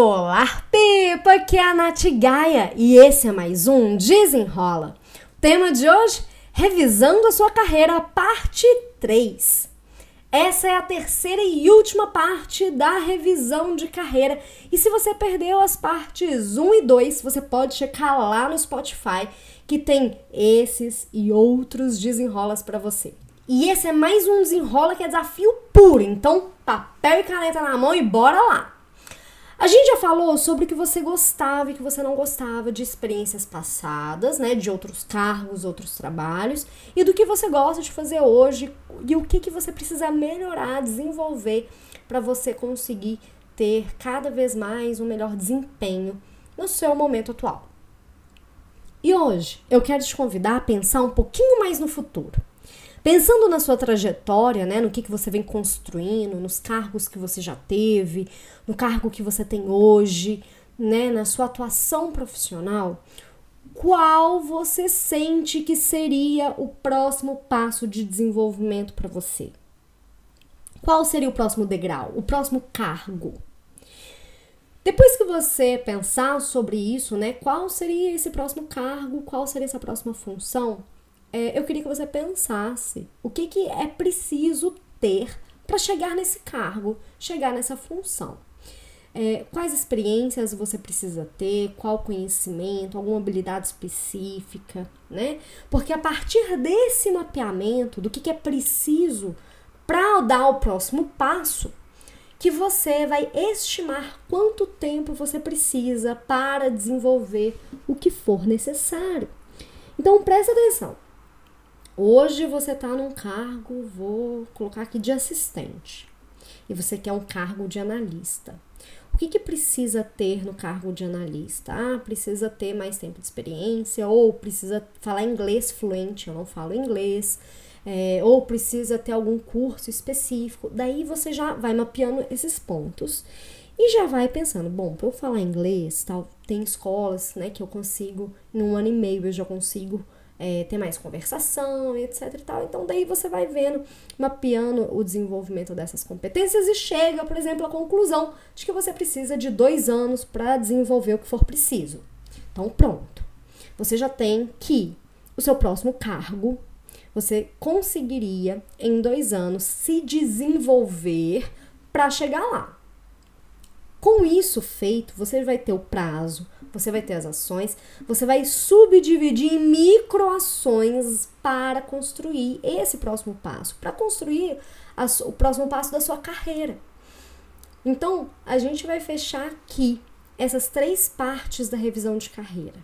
Olá, Pipa! Aqui é a Nath Gaia e esse é mais um Desenrola. O tema de hoje: Revisando a sua carreira, parte 3. Essa é a terceira e última parte da revisão de carreira. E se você perdeu as partes 1 e 2, você pode checar lá no Spotify que tem esses e outros desenrolas para você. E esse é mais um desenrola que é desafio puro. Então, papel e caneta na mão e bora lá! A gente já falou sobre o que você gostava e que você não gostava de experiências passadas, né, de outros cargos, outros trabalhos, e do que você gosta de fazer hoje e o que, que você precisa melhorar, desenvolver para você conseguir ter cada vez mais um melhor desempenho no seu momento atual. E hoje eu quero te convidar a pensar um pouquinho mais no futuro. Pensando na sua trajetória, né, no que, que você vem construindo, nos cargos que você já teve, no cargo que você tem hoje, né, na sua atuação profissional, qual você sente que seria o próximo passo de desenvolvimento para você? Qual seria o próximo degrau, o próximo cargo? Depois que você pensar sobre isso, né, qual seria esse próximo cargo, qual seria essa próxima função? É, eu queria que você pensasse o que, que é preciso ter para chegar nesse cargo, chegar nessa função. É, quais experiências você precisa ter, qual conhecimento, alguma habilidade específica, né? Porque a partir desse mapeamento do que, que é preciso para dar o próximo passo, que você vai estimar quanto tempo você precisa para desenvolver o que for necessário. Então presta atenção. Hoje você está num cargo, vou colocar aqui de assistente, e você quer um cargo de analista. O que, que precisa ter no cargo de analista? Ah, precisa ter mais tempo de experiência, ou precisa falar inglês fluente, eu não falo inglês, é, ou precisa ter algum curso específico. Daí você já vai mapeando esses pontos e já vai pensando, bom, para eu falar inglês, tal, tem escolas, né, que eu consigo em um ano e meio eu já consigo é, ter mais conversação e etc e tal. Então daí você vai vendo, mapeando o desenvolvimento dessas competências e chega, por exemplo, à conclusão de que você precisa de dois anos para desenvolver o que for preciso. Então pronto, você já tem que o seu próximo cargo você conseguiria em dois anos se desenvolver para chegar lá. Com isso feito, você vai ter o prazo você vai ter as ações, você vai subdividir em microações para construir esse próximo passo, para construir a, o próximo passo da sua carreira. Então, a gente vai fechar aqui essas três partes da revisão de carreira.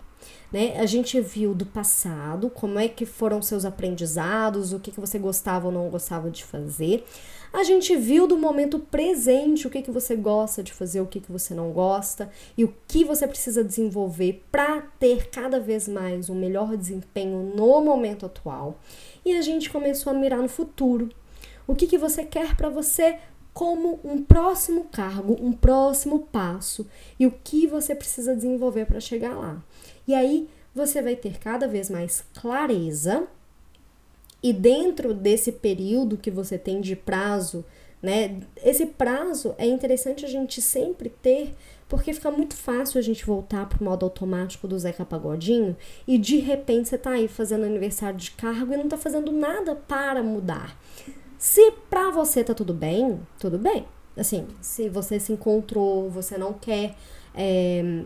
Né? A gente viu do passado, como é que foram seus aprendizados, o que, que você gostava ou não gostava de fazer. A gente viu do momento presente o que, que você gosta de fazer, o que, que você não gosta e o que você precisa desenvolver para ter cada vez mais um melhor desempenho no momento atual. E a gente começou a mirar no futuro. O que, que você quer para você como um próximo cargo, um próximo passo e o que você precisa desenvolver para chegar lá. E aí você vai ter cada vez mais clareza e dentro desse período que você tem de prazo, né? Esse prazo é interessante a gente sempre ter, porque fica muito fácil a gente voltar pro modo automático do Zeca Pagodinho e de repente você tá aí fazendo aniversário de cargo e não tá fazendo nada para mudar. Se pra você tá tudo bem, tudo bem. Assim, se você se encontrou, você não quer é,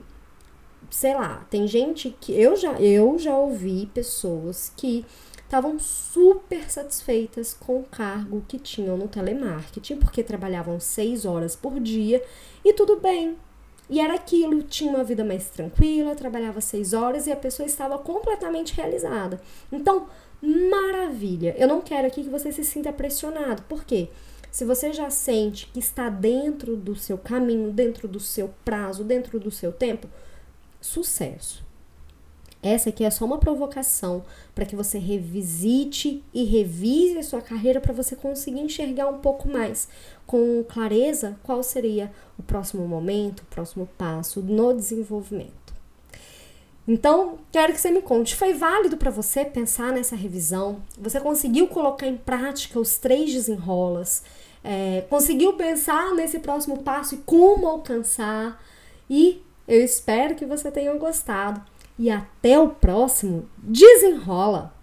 sei lá, tem gente que eu já eu já ouvi pessoas que estavam super satisfeitas com o cargo que tinham no telemarketing, porque trabalhavam seis horas por dia e tudo bem. E era aquilo, tinha uma vida mais tranquila, trabalhava seis horas e a pessoa estava completamente realizada. Então, maravilha! Eu não quero aqui que você se sinta pressionado, porque se você já sente que está dentro do seu caminho, dentro do seu prazo, dentro do seu tempo, sucesso. Essa aqui é só uma provocação para que você revisite e revise a sua carreira para você conseguir enxergar um pouco mais com clareza qual seria o próximo momento, o próximo passo no desenvolvimento. Então, quero que você me conte, foi válido para você pensar nessa revisão? Você conseguiu colocar em prática os três desenrolas? É, conseguiu pensar nesse próximo passo e como alcançar? E eu espero que você tenha gostado. E até o próximo Desenrola!